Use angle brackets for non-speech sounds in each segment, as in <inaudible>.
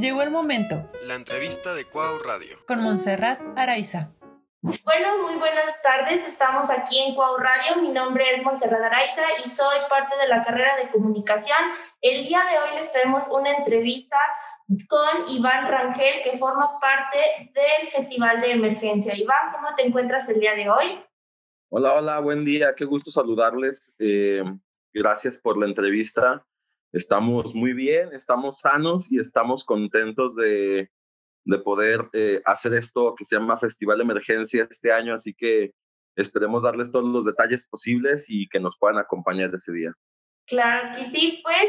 Llegó el momento. La entrevista de Cuau Radio. Con Montserrat Araiza. Bueno, muy buenas tardes. Estamos aquí en Cuau Radio. Mi nombre es Montserrat Araiza y soy parte de la carrera de comunicación. El día de hoy les traemos una entrevista con Iván Rangel, que forma parte del Festival de Emergencia. Iván, ¿cómo te encuentras el día de hoy? Hola, hola, buen día. Qué gusto saludarles. Eh, gracias por la entrevista. Estamos muy bien, estamos sanos y estamos contentos de, de poder eh, hacer esto que se llama Festival de Emergencia este año, así que esperemos darles todos los detalles posibles y que nos puedan acompañar ese día. Claro que sí, pues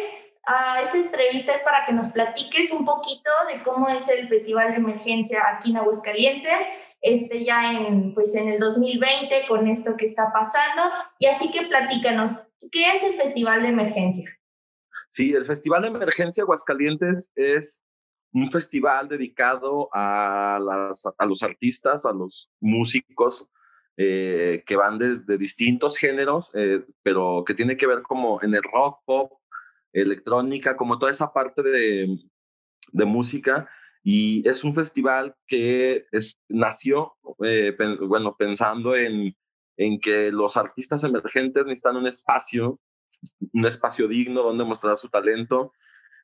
uh, esta entrevista es para que nos platiques un poquito de cómo es el Festival de Emergencia aquí en Aguascalientes, este ya en, pues en el 2020 con esto que está pasando, y así que platícanos, ¿qué es el Festival de Emergencia? Sí, el Festival de Emergencia Aguascalientes es un festival dedicado a, los artistas, a los músicos eh, que van de, distintos géneros, eh, pero que tiene que ver como en el rock, pop, electrónica, como toda esa parte de, música. Y es un festival que nació, eh, bueno, pensando en, en que los artistas emergentes necesitan un espacio un espacio digno donde mostrar su talento,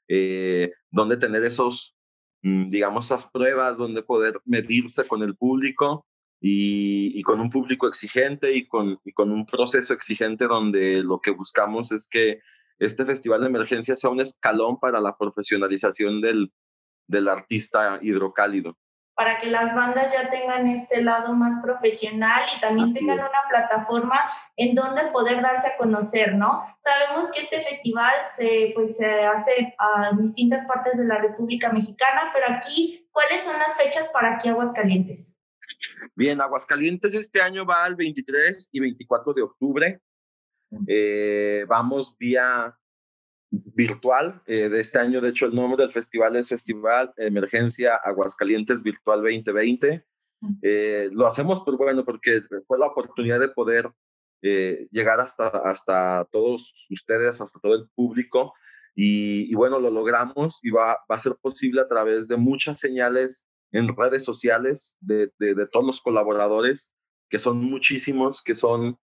eh, donde tener esos, mm, digamos, esas pruebas, donde poder medirse con el público y, con un público exigente y con, un proceso exigente donde lo que buscamos es que este festival de emergencia sea un escalón para la profesionalización del artista hidrocálido para que las bandas ya tengan este lado más profesional y también tengan una plataforma en donde poder darse a conocer, ¿no? Sabemos que este festival se, pues, se hace a distintas partes de la República Mexicana, pero aquí, ¿cuáles son las fechas para aquí Aguascalientes? Bien, Aguascalientes este año va al 23 y 24 de octubre. Eh, vamos vía virtual eh, de este año. De hecho, el nombre del festival es Festival Emergencia Aguascalientes Virtual 2020. Eh, lo hacemos, pues bueno, porque fue la oportunidad de poder eh, llegar hasta, hasta todos ustedes, hasta todo el público. Y, bueno, lo logramos y va, va, a ser posible a través de muchas señales en redes sociales de, de, de todos los colaboradores, que son muchísimos, que son,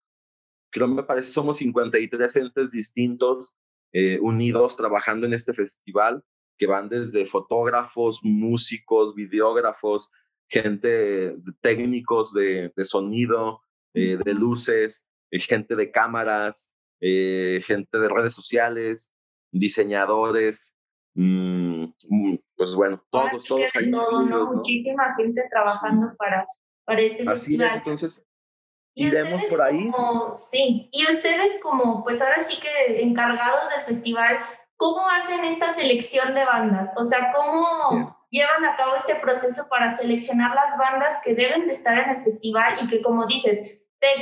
creo me parece, somos 53 entes distintos eh, unidos trabajando en este festival, que van desde fotógrafos, músicos, videógrafos, gente, técnicos de, de sonido, eh, de luces, eh, gente de cámaras, gente de redes sociales, diseñadores, mm, mm, pues bueno, todos, todos. todo, ¿no? Muchísima gente trabajando para, para este Así festival. es, entonces iremos por ahí. sí, y ustedes como, pues ahora sí que encargados del festival, ¿cómo hacen esta selección de bandas? O sea, ¿cómo llevan a cabo este proceso para seleccionar las bandas que deben de estar en el festival y que, como dices,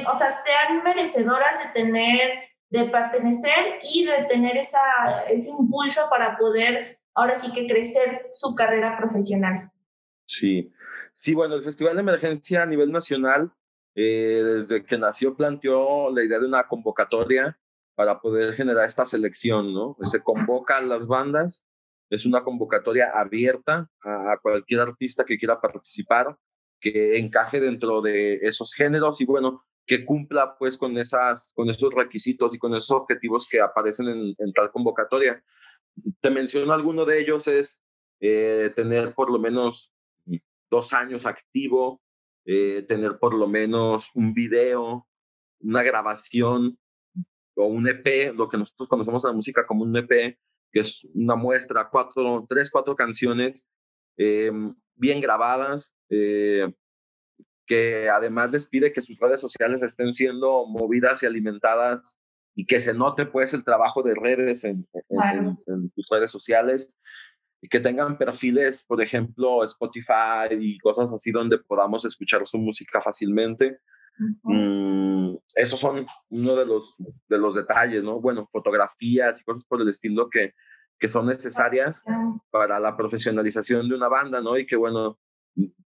o sea, sean merecedoras de tener, de pertenecer y de tener esa, ese impulso para poder ahora sí que crecer su carrera profesional? Sí, sí, bueno, el Festival de Emergencia a nivel nacional eh, desde que nació planteó la idea de una convocatoria para poder generar esta selección, ¿no? Se convocan las bandas, es una convocatoria abierta a, cualquier artista que quiera participar, que encaje dentro de esos géneros y bueno, que cumpla pues con, esas, con esos requisitos y con esos objetivos que aparecen en, tal convocatoria. Te menciono alguno de ellos es eh, tener por lo menos dos años activo, eh, tener por lo menos un video, una grabación o un EP, lo que nosotros conocemos en la música como un EP, que es una muestra, cuatro, tres, cuatro canciones eh, bien grabadas, eh, que además les pide que sus redes sociales estén siendo movidas y alimentadas y que se note pues el trabajo de redes en, en, en sus redes sociales y que tengan perfiles, por ejemplo, Spotify y cosas así donde podamos escuchar su música fácilmente. Mm, esos son uno de los, de los detalles, ¿no? Bueno, fotografías y cosas por el estilo que, que son necesarias para la profesionalización de una banda, ¿no? Y que, bueno,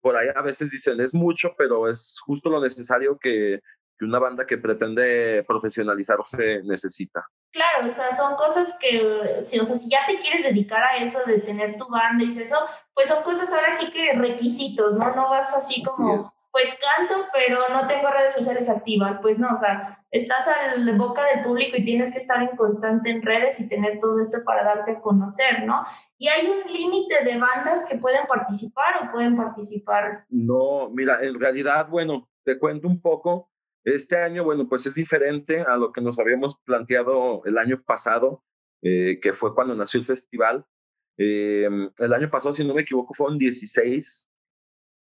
por ahí a veces dicen es mucho, pero es justo lo necesario que, que una banda que pretende profesionalizarse necesita. Claro, o sea, son cosas que, si, o sea, si ya te quieres dedicar a eso de tener tu banda y eso, pues son cosas ahora sí que requisitos, ¿no? No vas así como, pues canto, pero no tengo redes sociales activas, pues no, o sea, estás a la boca del público y tienes que estar en constante en redes y tener todo esto para darte a conocer, ¿no? Y hay un límite de bandas que pueden participar o pueden participar. No, mira, en realidad, bueno, te cuento un poco. Este año, bueno, pues es diferente a lo que nos habíamos planteado el año pasado, eh, que fue cuando nació el festival. Eh, el año pasado, si no me equivoco, fueron 16,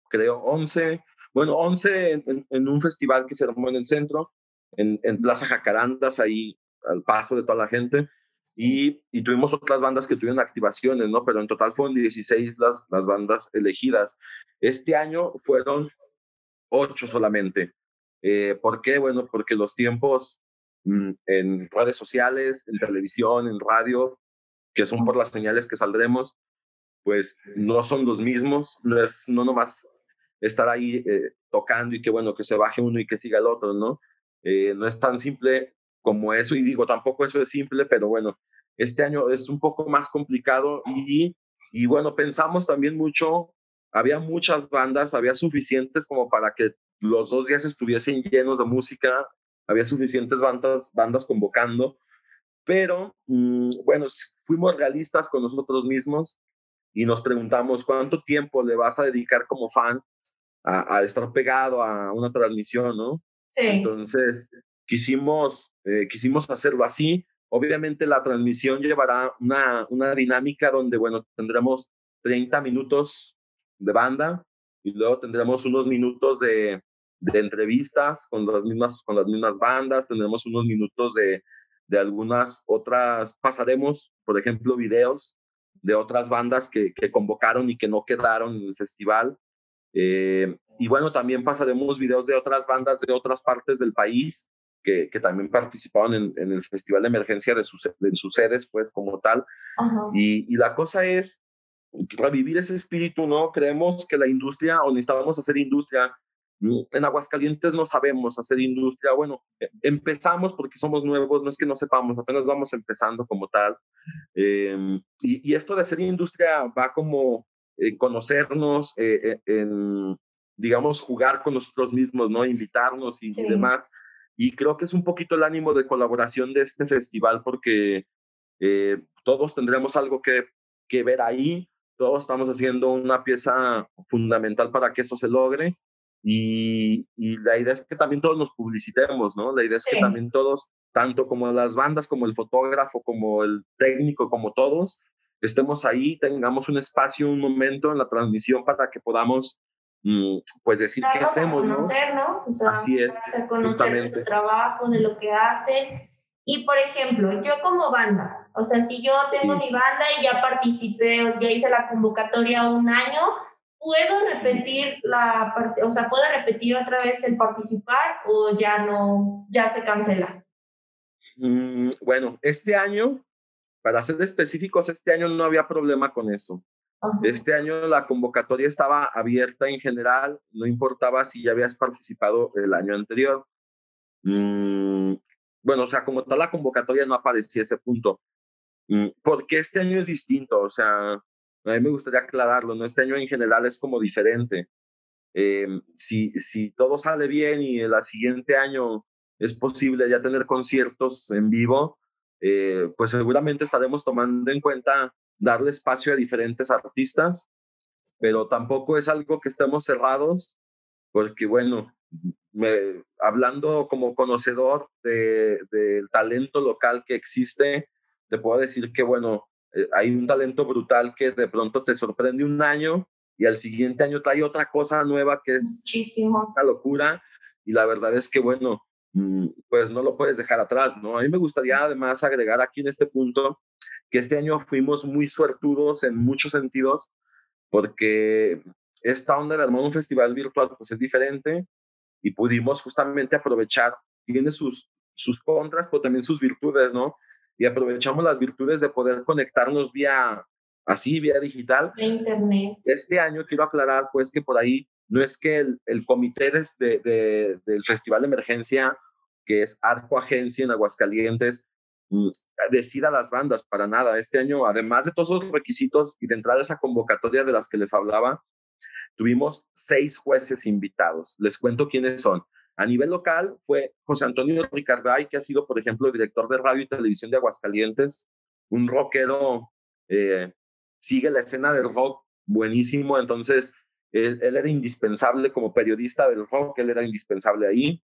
creo, 11, bueno, 11 en, un festival que se armó en el centro, en, en, Plaza Jacarandas, ahí al paso de toda la gente. Y, y, tuvimos otras bandas que tuvieron activaciones, ¿no? Pero en total fueron 16 las, las bandas elegidas. Este año fueron 8 solamente. Eh, ¿Por qué? Bueno, porque los tiempos mm, en redes sociales, en televisión, en radio, que son por las señales que saldremos, pues no son los mismos, no es no nomás estar ahí eh, tocando y que bueno, que se baje uno y que siga el otro, ¿no? Eh, no es tan simple como eso y digo, tampoco eso es simple, pero bueno, este año es un poco más complicado y, y bueno, pensamos también mucho, había muchas bandas, había suficientes como para que los dos días estuviesen llenos de música, había suficientes bandas, bandas convocando, pero mm, bueno, fuimos realistas con nosotros mismos y nos preguntamos cuánto tiempo le vas a dedicar como fan a, estar pegado a una transmisión, ¿no? Sí. Entonces, quisimos, eh, quisimos hacerlo así. Obviamente la transmisión llevará una, una dinámica donde, bueno, tendremos 30 minutos de banda y luego tendremos unos minutos de, de entrevistas con las mismas, con las mismas bandas, tendremos unos minutos de, de algunas otras, pasaremos, por ejemplo, videos de otras bandas que, que convocaron y que no quedaron en el festival. Eh, y bueno, también pasaremos videos de otras bandas de otras partes del país que, que también participaron en, en, el Festival de Emergencia de sus, en sus sedes, pues como tal. Y, y, la cosa es revivir ese espíritu, ¿no? Creemos que la industria, o necesitábamos hacer industria, en Aguascalientes no sabemos hacer industria. Bueno, e, empezamos porque somos nuevos, no es que no sepamos, apenas vamos empezando como tal. Eh, y, y, esto de hacer industria va como en conocernos, eh, en, digamos, jugar con nosotros mismos, ¿no? Invitarnos y, sí. y, demás. Y creo que es un poquito el ánimo de colaboración de este festival porque eh, todos tendremos algo que, que ver ahí, todos estamos haciendo una pieza fundamental para que eso se logre y, y, la idea es que también todos nos publicitemos, ¿no? La idea es sí. que también todos, tanto como las bandas, como el fotógrafo, como el técnico, como todos, estemos ahí, tengamos un espacio, un momento en la transmisión para que podamos, mm, pues, decir claro, qué hacemos, conocer, ¿no? ¿no? O sea, Así es. Conocer de su trabajo, de lo que hacen. Y, por ejemplo, yo como banda, o sea, si yo tengo sí. mi banda y ya participé, ya hice la convocatoria un año, ¿puedo repetir la parte, o sea, puedo repetir otra vez el participar o ya no, ya se cancela? Mm, bueno, este año, para ser específicos, este año no había problema con eso. Este año la convocatoria estaba abierta en general, no importaba si ya habías participado el año anterior. Mm, bueno, o sea, como tal la convocatoria no aparecía ese punto. Mm, porque este año es distinto, o sea, a mí me gustaría aclararlo, ¿no? Este año en general es como diferente. Eh, si, si todo sale bien y el siguiente año es posible ya tener conciertos en vivo, eh, pues seguramente estaremos tomando en cuenta darle espacio a diferentes artistas, pero tampoco es algo que estemos cerrados, porque bueno, hablando como conocedor del de, talento local que existe, te puedo decir que bueno, hay un talento brutal que de pronto te sorprende un año y al siguiente año trae otra cosa nueva que es Muchísimo. una locura y la verdad es que bueno, mm, pues no lo puedes dejar atrás, ¿no? A mí me gustaría además agregar aquí en este punto que este año fuimos muy suertudos en muchos sentidos porque esta onda de armar un festival virtual pues es diferente y pudimos justamente aprovechar, tiene sus, sus contras, pero también sus virtudes, ¿no? Y aprovechamos las virtudes de poder conectarnos vía así, vía digital. Internet. Este año quiero aclarar pues que por ahí no es que el, el comité de, de, del Festival de Emergencia, que es Arco Agencia en Aguascalientes, mm, decida las bandas, para nada. Este año, además de todos los requisitos y de entrada a esa convocatoria de las que les hablaba, tuvimos seis jueces invitados. Les cuento quiénes son. A nivel local fue José Antonio Ricarday, que ha sido, por ejemplo, director de radio y televisión de Aguascalientes, un rockero, eh, sigue la escena del rock buenísimo, entonces él, era indispensable como periodista del rock, él era indispensable ahí.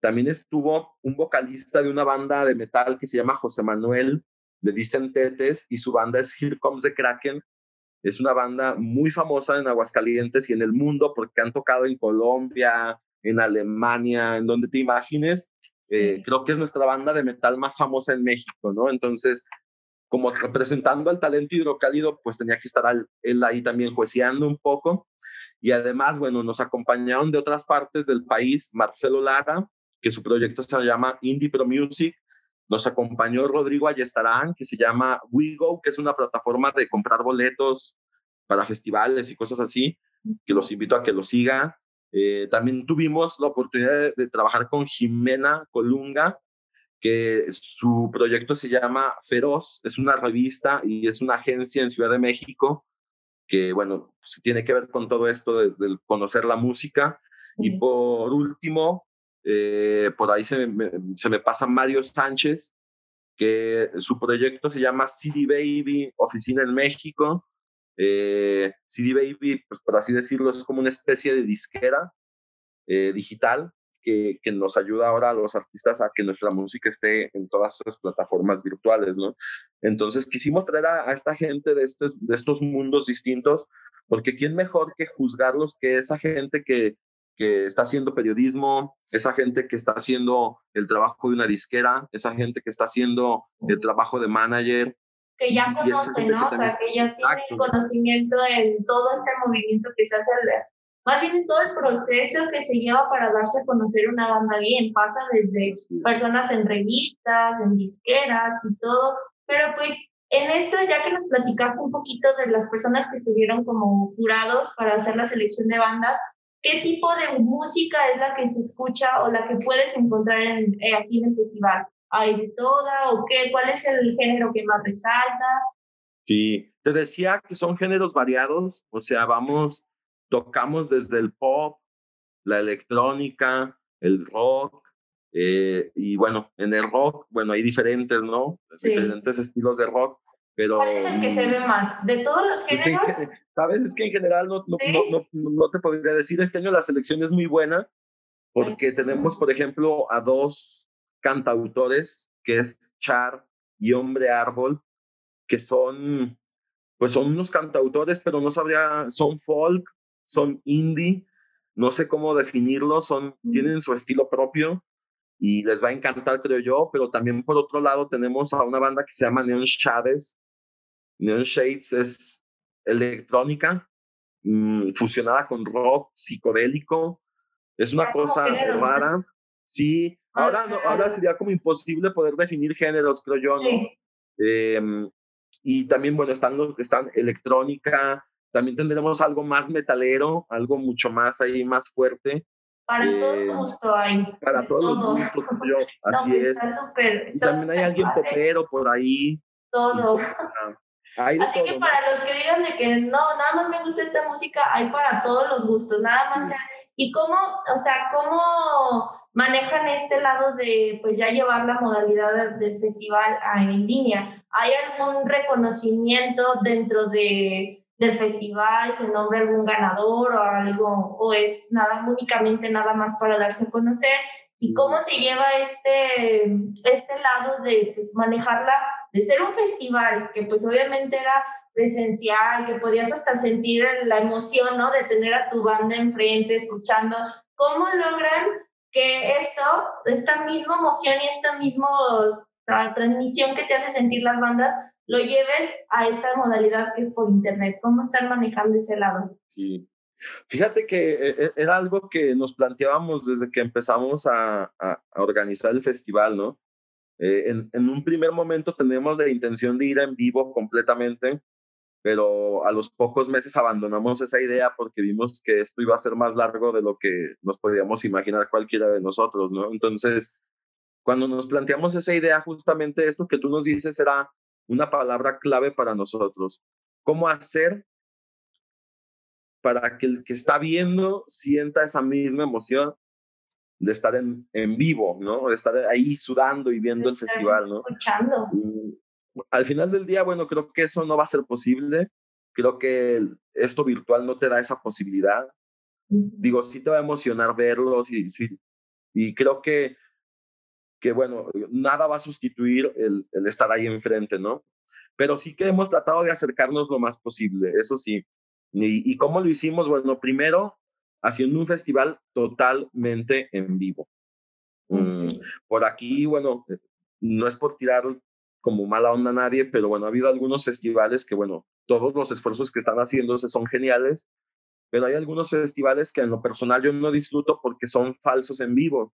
También estuvo un vocalista de una banda de metal que se llama José Manuel de Dicentetes y su banda es Here Comes the Kraken. Es una banda muy famosa en Aguascalientes y en el mundo porque han tocado en Colombia, en Alemania, en donde te imagines. Eh, creo que es nuestra banda de metal más famosa en México, ¿no? Entonces, como representando al talento hidrocálido, pues tenía que estar él ahí también jueceando un poco. Y además, bueno, nos acompañaron de otras partes del país Marcelo Lara, que su proyecto se llama Indie Pro Music. Nos acompañó Rodrigo Ayestarán, que se llama WeGo, que es una plataforma de comprar boletos para festivales y cosas así, que los invito a que lo sigan. Eh, también tuvimos la oportunidad de, trabajar con Jimena Colunga, que su proyecto se llama Feroz, es una revista y es una agencia en Ciudad de México que, bueno, pues, tiene que ver con todo esto de, conocer la música. Y por último, eh, por ahí se me, se me pasa Mario Sánchez, que su proyecto se llama CD Baby, Oficina en México, eh, CD Baby, pues por así decirlo, es como una especie de disquera eh, digital que, que, nos ayuda ahora a los artistas a que nuestra música esté en todas esas plataformas virtuales, ¿no? Entonces quisimos traer a, esta gente de estos, de estos mundos distintos, porque ¿quién mejor que juzgarlos que esa gente que, que está haciendo periodismo, esa gente que está haciendo el trabajo de una disquera, esa gente que está haciendo el trabajo de manager, que ya conoce, ¿no? O sea, que ya tiene conocimiento en todo este movimiento que se hace, más bien en todo el proceso que se lleva para darse a conocer una banda bien. Pasa desde personas en revistas, en disqueras y todo. Pero pues en esto, ya que nos platicaste un poquito de las personas que estuvieron como jurados para hacer la selección de bandas, ¿qué tipo de música es la que se escucha o la que puedes encontrar en, eh, aquí en el festival? Hay de toda o qué? ¿Cuál es el género que más resalta? Sí, te decía que son géneros variados, o sea, vamos, tocamos desde el pop, la electrónica, el rock, eh, y bueno, en el rock, bueno, hay diferentes, ¿no? Diferentes estilos de rock, pero... ¿Cuál es el que se ve más? ¿De todos los pues géneros? Sabes, es que en general no, no, no, no, te podría decir, este año la selección es muy buena, porque tenemos, por ejemplo, a dos cantautores, que es Char y Hombre Árbol, que son, pues son unos cantautores, pero no sabría, son folk, son indie, no sé cómo definirlo, son, tienen su estilo propio y les va a encantar, creo yo, pero también por otro lado tenemos a una banda que se llama Neon Shades. Neon Shades es electrónica, mm, fusionada con rock psicodélico, es una cosa rara. Sí, Ahora, no, ahora sería como imposible poder definir géneros, creo yo, ¿no? Em, y también, bueno, están, están electrónica, también tendremos algo más metalero, algo mucho más ahí, más fuerte. Para todo eh, gusto hay. Para todos los gustos, yo, <laughs> así pues, es. Está super, y también hay alguien popero por ahí. Todo. así que para los que digan de que no, nada más me gusta esta música, hay para todos los gustos, nada más. ¿Y cómo, o sea, cómo manejan este lado de pues ya llevar la modalidad del festival a, en línea. ¿Hay algún reconocimiento dentro de, del festival? ¿Se nombra algún ganador o algo? ¿O es nada únicamente nada más para darse a conocer? ¿Y cómo se lleva este, este lado de pues, manejarla, de ser un festival que pues obviamente era presencial, que podías hasta sentir la emoción, ¿no? De tener a tu banda enfrente, escuchando. ¿Cómo logran que esto, esta misma emoción y esta misma transmisión que te hace sentir las bandas, lo lleves a esta modalidad que es por internet. ¿Cómo están manejando ese lado? Sí. Fíjate que eh, eh, era algo que nos planteábamos desde que empezamos a, a, organizar el festival, ¿no? Eh, en, en, un primer momento tenemos la intención de ir en vivo completamente, pero a los pocos meses abandonamos esa idea porque vimos que esto iba a ser más largo de lo que nos podíamos imaginar cualquiera de nosotros, ¿no? Entonces, cuando nos planteamos esa idea, justamente esto que tú nos dices era una palabra clave para nosotros. ¿Cómo hacer para que el que está viendo sienta esa misma emoción de estar en, en vivo, ¿no? De estar ahí sudando y viendo el festival, ¿no? Escuchando. Al final del día, bueno, creo que eso no va a ser posible. Creo que esto virtual no te da esa posibilidad. Digo, sí te va a emocionar verlos y, sí, y creo que, que, bueno, nada va a sustituir el, el estar ahí enfrente, ¿no? Pero sí que hemos tratado de acercarnos lo más posible, eso sí. ¿Y, y cómo lo hicimos? Bueno, primero haciendo un festival totalmente en vivo. Mm, por aquí, bueno, no es por tirar como mala onda a nadie, pero bueno, ha habido algunos festivales que, bueno, todos los esfuerzos que están haciéndose son geniales, pero hay algunos festivales que en lo personal yo no disfruto porque son falsos en vivo.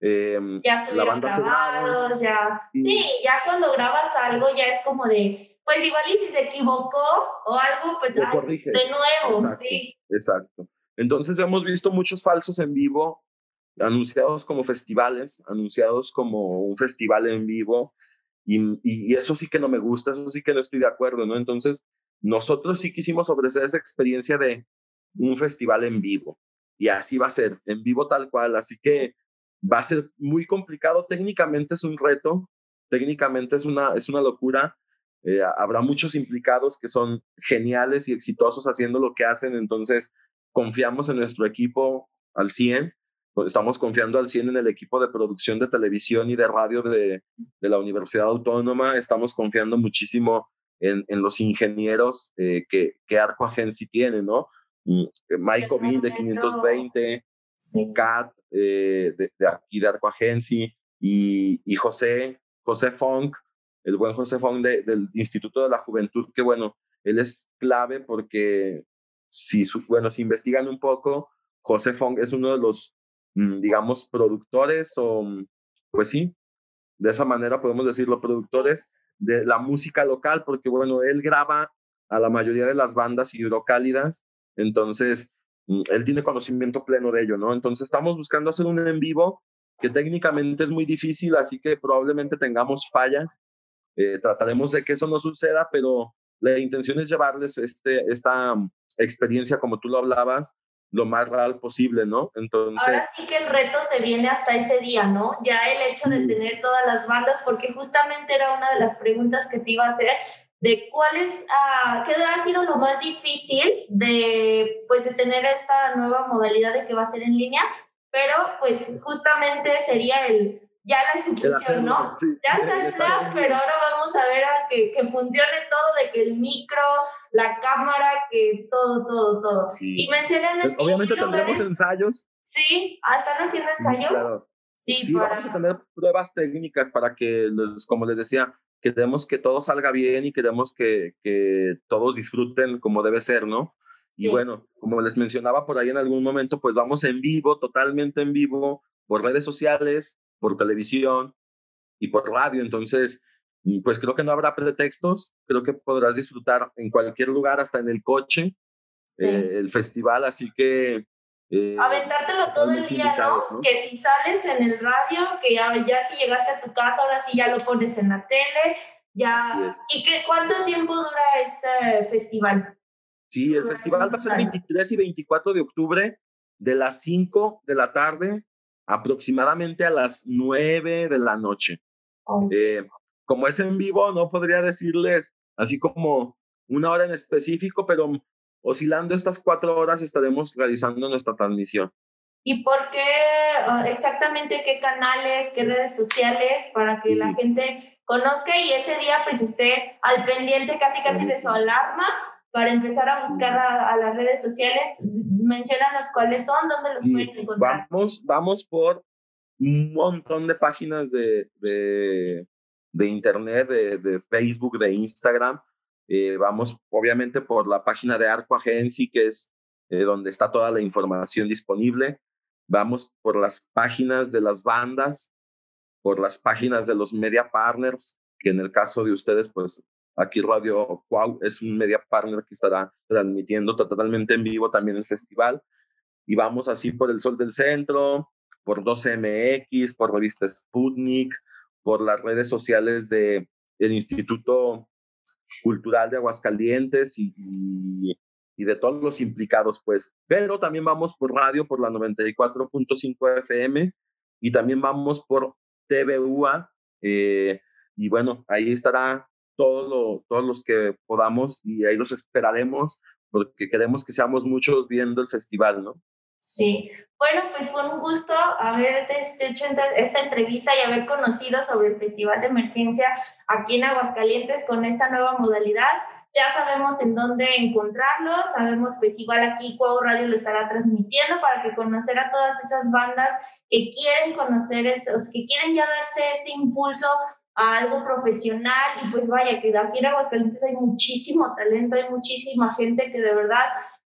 Eh, ya estuvieron grabados, ya. Sí, ya cuando grabas algo ya es como de, pues igual y si se equivocó o algo, pues de nuevo, sí. Exacto. Entonces hemos visto muchos falsos en vivo, anunciados como festivales, anunciados como un festival en vivo, y, eso sí que no me gusta, eso sí que no estoy de acuerdo, ¿no? Entonces, nosotros sí quisimos ofrecer esa experiencia de un festival en vivo, y así va a ser, en vivo tal cual, así que va a ser muy complicado, técnicamente es un reto, técnicamente es una, es una locura, eh, habrá muchos implicados que son geniales y exitosos haciendo lo que hacen, entonces confiamos en nuestro equipo al 100, pues, estamos confiando al 100 en el equipo de producción de televisión y de radio de, de la Universidad Autónoma, estamos confiando muchísimo en, en los ingenieros eh, que, que Arco Agency tiene, ¿no? Mm, Mike Ovin de 520, Kat eh, de, de, aquí de Arco Agency y, y, José, José Funk, el buen José de, del Instituto de la Juventud, que bueno, él es clave porque si, bueno, si investigan un poco, José Fong es uno de los, digamos, productores o, mm, pues sí, de esa manera podemos decirlo, productores de la música local, porque bueno, él graba a la mayoría de las bandas hidrocálidas, entonces mm, él tiene conocimiento pleno de ello, ¿no? Entonces estamos buscando hacer un en vivo que técnicamente es muy difícil, así que probablemente tengamos fallas. Eh, trataremos de que eso no suceda, pero la intención es llevarles este, esta experiencia, como tú lo hablabas, lo más real posible, ¿no? Entonces... Ahora sí que el reto se viene hasta ese día, ¿no? Ya el hecho de tener todas las bandas, porque justamente era una de las preguntas que te iba a hacer, de cuál es, uh, qué ha sido lo más difícil de, pues, de tener esta nueva modalidad de que va a ser en línea, pero pues justamente sería el, ya la ejecución, ¿no? ya está el plan, pero ahora vamos a ver a que, que, funcione todo, de que el micro, la cámara, que todo, todo, todo. Y mencionan... Pues, obviamente tendremos ensayos. Sí, ah, ¿están haciendo ensayos? Sí, vamos a tener pruebas técnicas para que, como les decía, queremos que todo salga bien y queremos que, que todos disfruten como debe ser, ¿no? Y bueno, como les mencionaba por ahí en algún momento, pues vamos en vivo, totalmente en vivo, por redes sociales, por televisión y por radio. Entonces, mm, pues creo que no habrá pretextos, creo que podrás disfrutar en cualquier lugar, hasta en el coche, eh, el festival, así que... Eh, Aventártelo todo el día, ¿no? Que si sales en el radio, que ya, ya, si llegaste a tu casa, ahora sí ya lo pones en la tele, ya... ¿Y qué, cuánto tiempo dura este festival? Sí, el festival va a ser 23 y 24 de octubre, de las 5 de la tarde aproximadamente a las nueve de la noche. Eh, como es en vivo, no podría decirles así como una hora en específico, pero oscilando estas cuatro horas estaremos realizando nuestra transmisión. ¿Y por qué ah, exactamente qué canales, qué redes sociales para que la gente conozca y ese día pues esté al pendiente casi casi de su alarma para empezar a buscar a, las redes sociales? Menciónanos cuáles son, dónde los pueden encontrar. Vamos, vamos por un montón de páginas de, de, de internet, de, de, Facebook, de Instagram. Eh, vamos, obviamente, por la página de Arco Agency, que es eh, donde está toda la información disponible. Vamos por las páginas de las bandas, por las páginas de los media partners, que en el caso de ustedes, pues Aquí Radio Cuau es un media partner que estará transmitiendo totalmente en vivo también el festival. Y vamos así por el Sol del Centro, por 12MX, por revista Sputnik, por las redes sociales de, del Instituto Cultural de Aguascalientes y, y, de todos los implicados, pues. Pero también vamos por radio, por la 94.5 FM y también vamos por TVUA. Eh, y bueno, ahí estará todo todos los que podamos y ahí los esperaremos porque queremos que seamos muchos viendo el festival, ¿no? Sí, bueno, pues fue un gusto haber hecho esta entrevista y haber conocido sobre el Festival de Emergencia aquí en Aguascalientes con esta nueva modalidad. Ya sabemos en dónde encontrarlo, sabemos pues igual aquí Cuau Radio lo estará transmitiendo para que conocer a todas esas bandas que quieren conocer, esos, que quieren ya darse ese impulso a algo profesional y pues vaya, que aquí en Aguascalientes hay muchísimo talento, hay muchísima gente que de verdad,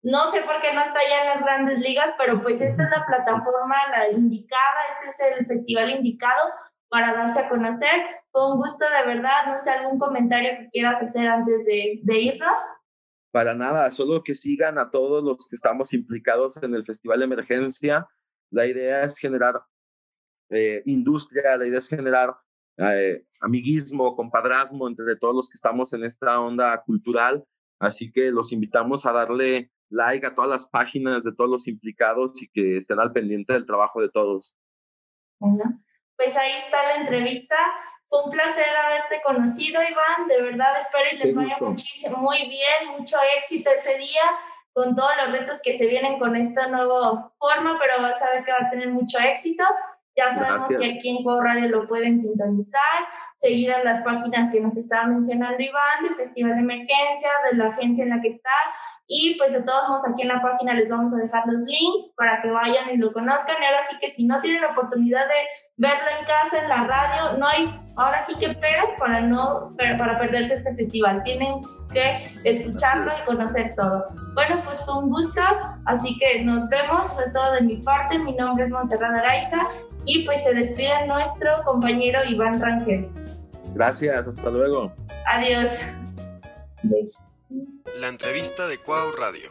no sé por qué no está ya en las grandes ligas, pero pues esta es la plataforma la indicada, este es el festival indicado para darse a conocer. Fue un gusto de verdad, no sé, algún comentario que quieras hacer antes de, de irnos. Para nada, solo que sigan a todos los que estamos implicados en el Festival de Emergencia. La idea es generar eh, industria, la idea es generar eh, amiguismo, compadrazmo entre todos los que estamos en esta onda cultural. Así que los invitamos a darle like a todas las páginas de todos los implicados y que estén al pendiente del trabajo de todos. Bueno, pues ahí está la entrevista. Fue un placer haberte conocido, Iván. De verdad espero y les vaya muchísimo, muy bien, mucho éxito ese día con todos los retos que se vienen con esta nueva forma, pero vas a ver que va a tener mucho éxito. Ya sabemos que aquí en Co Radio lo pueden sintonizar, seguir a las páginas que nos estaba mencionando Iván, del Festival de Emergencia, de la agencia en la que está. Y pues de todos modos aquí en la página les vamos a dejar los links para que vayan y lo conozcan. Y ahora sí que si no tienen la oportunidad de verlo en casa, en la radio, no hay, ahora sí que pero para no, para perderse este festival. Tienen que escucharlo y conocer todo. Bueno, pues fue un gusto, así que nos vemos, sobre todo de mi parte. Mi nombre es Montserrat Araiza y pues se despide nuestro compañero Iván Rangel. Gracias, hasta luego. Adiós. La entrevista de Cuau Radio.